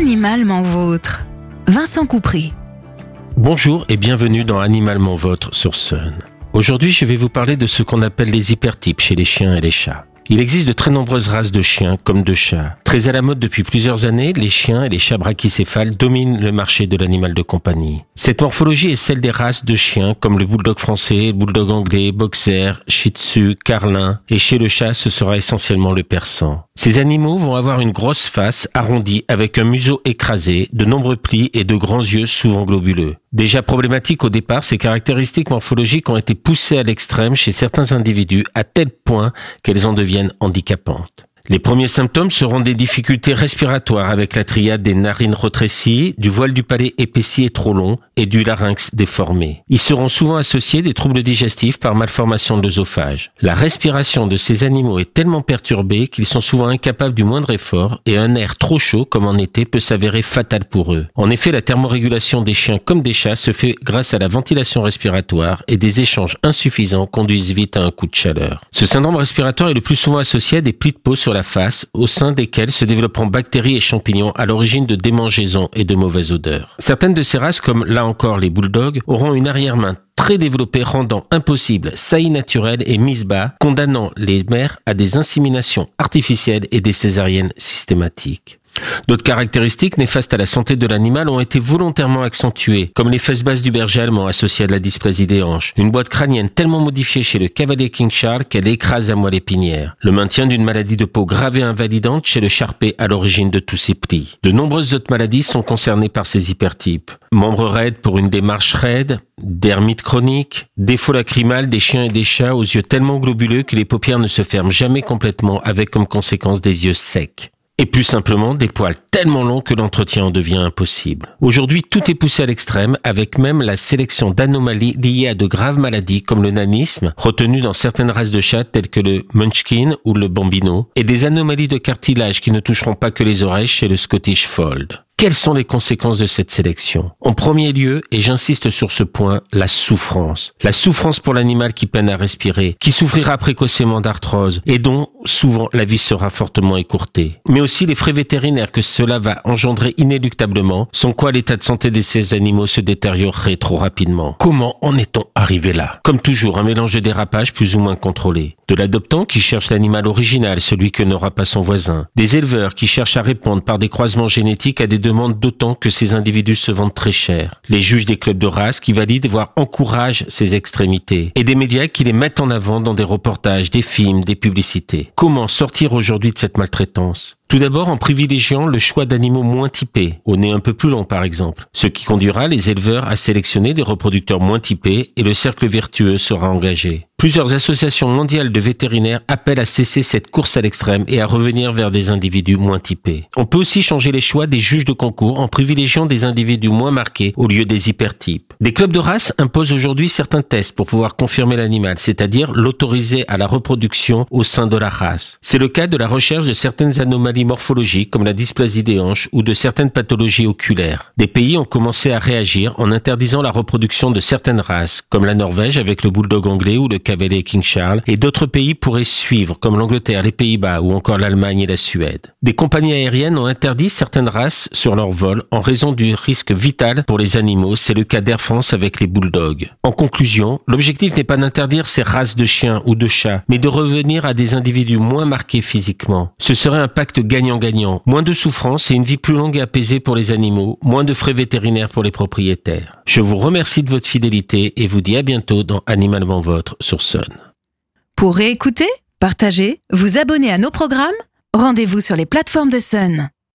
Animalement vôtre. Vincent Coupry. Bonjour et bienvenue dans Animalement Vôtre sur Sun. Aujourd'hui, je vais vous parler de ce qu'on appelle les hypertypes chez les chiens et les chats. Il existe de très nombreuses races de chiens comme de chats. Très à la mode depuis plusieurs années, les chiens et les chats brachycéphales dominent le marché de l'animal de compagnie. Cette morphologie est celle des races de chiens comme le bulldog français, le bulldog anglais, boxer, shih tzu, carlin, et chez le chat ce sera essentiellement le persan. Ces animaux vont avoir une grosse face arrondie avec un museau écrasé, de nombreux plis et de grands yeux souvent globuleux. Déjà problématique au départ, ces caractéristiques morphologiques ont été poussées à l'extrême chez certains individus à tel point qu'elles en deviennent handicapantes. Les premiers symptômes seront des difficultés respiratoires avec la triade des narines retrécies, du voile du palais épaissi et trop long et du larynx déformé. Ils seront souvent associés des troubles digestifs par malformation de l'œsophage. La respiration de ces animaux est tellement perturbée qu'ils sont souvent incapables du moindre effort et un air trop chaud comme en été peut s'avérer fatal pour eux. En effet, la thermorégulation des chiens comme des chats se fait grâce à la ventilation respiratoire et des échanges insuffisants conduisent vite à un coup de chaleur. Ce syndrome respiratoire est le plus souvent associé à des plis de peau sur la face, au sein desquels se développeront bactéries et champignons à l'origine de démangeaisons et de mauvaises odeurs. Certaines de ces races, comme là encore les bulldogs, auront une arrière-main très développée rendant impossible saillie naturelle et mise bas, condamnant les mères à des inséminations artificielles et des césariennes systématiques. D'autres caractéristiques néfastes à la santé de l'animal ont été volontairement accentuées, comme les fesses basses du berger allemand associées à la dysplasie des hanches, une boîte crânienne tellement modifiée chez le cavalier King Charles qu'elle écrase la moelle épinière, le maintien d'une maladie de peau grave et invalidante chez le charpé à l'origine de tous ces plis. De nombreuses autres maladies sont concernées par ces hypertypes. Membres raides pour une démarche raide, dermite chronique, défaut lacrymal des chiens et des chats aux yeux tellement globuleux que les paupières ne se ferment jamais complètement avec comme conséquence des yeux secs et plus simplement des poils tellement longs que l'entretien en devient impossible. Aujourd'hui, tout est poussé à l'extrême avec même la sélection d'anomalies liées à de graves maladies comme le nanisme, retenu dans certaines races de chats telles que le Munchkin ou le Bambino, et des anomalies de cartilage qui ne toucheront pas que les oreilles chez le Scottish Fold. Quelles sont les conséquences de cette sélection? En premier lieu, et j'insiste sur ce point, la souffrance. La souffrance pour l'animal qui peine à respirer, qui souffrira précocement d'arthrose et dont souvent la vie sera fortement écourtée. Mais aussi les frais vétérinaires que cela va engendrer inéluctablement, sans quoi l'état de santé de ces animaux se détériorerait trop rapidement. Comment en est-on arrivé là? Comme toujours, un mélange de dérapages plus ou moins contrôlé. De l'adoptant qui cherche l'animal original, celui que n'aura pas son voisin. Des éleveurs qui cherchent à répondre par des croisements génétiques à des demande d'autant que ces individus se vendent très cher. Les juges des clubs de race qui valident voire encouragent ces extrémités. Et des médias qui les mettent en avant dans des reportages, des films, des publicités. Comment sortir aujourd'hui de cette maltraitance? Tout d'abord en privilégiant le choix d'animaux moins typés, au nez un peu plus long par exemple, ce qui conduira les éleveurs à sélectionner des reproducteurs moins typés et le cercle vertueux sera engagé. Plusieurs associations mondiales de vétérinaires appellent à cesser cette course à l'extrême et à revenir vers des individus moins typés. On peut aussi changer les choix des juges de concours en privilégiant des individus moins marqués au lieu des hypertypes. Des clubs de race imposent aujourd'hui certains tests pour pouvoir confirmer l'animal, c'est-à-dire l'autoriser à la reproduction au sein de la race. C'est le cas de la recherche de certaines anomalies morphologiques comme la dysplasie des hanches ou de certaines pathologies oculaires. Des pays ont commencé à réagir en interdisant la reproduction de certaines races, comme la Norvège avec le bulldog anglais ou le Cavalier King Charles, et d'autres pays pourraient suivre, comme l'Angleterre, les Pays-Bas ou encore l'Allemagne et la Suède. Des compagnies aériennes ont interdit certaines races sur leurs vols en raison du risque vital pour les animaux. C'est le cas d'Air France avec les bulldogs. En conclusion, l'objectif n'est pas d'interdire ces races de chiens ou de chats, mais de revenir à des individus moins marqués physiquement. Ce serait un pacte gagnant-gagnant. Moins de souffrance et une vie plus longue et apaisée pour les animaux, moins de frais vétérinaires pour les propriétaires. Je vous remercie de votre fidélité et vous dis à bientôt dans Animalement Votre sur pour réécouter, partager, vous abonner à nos programmes, rendez-vous sur les plateformes de Sun.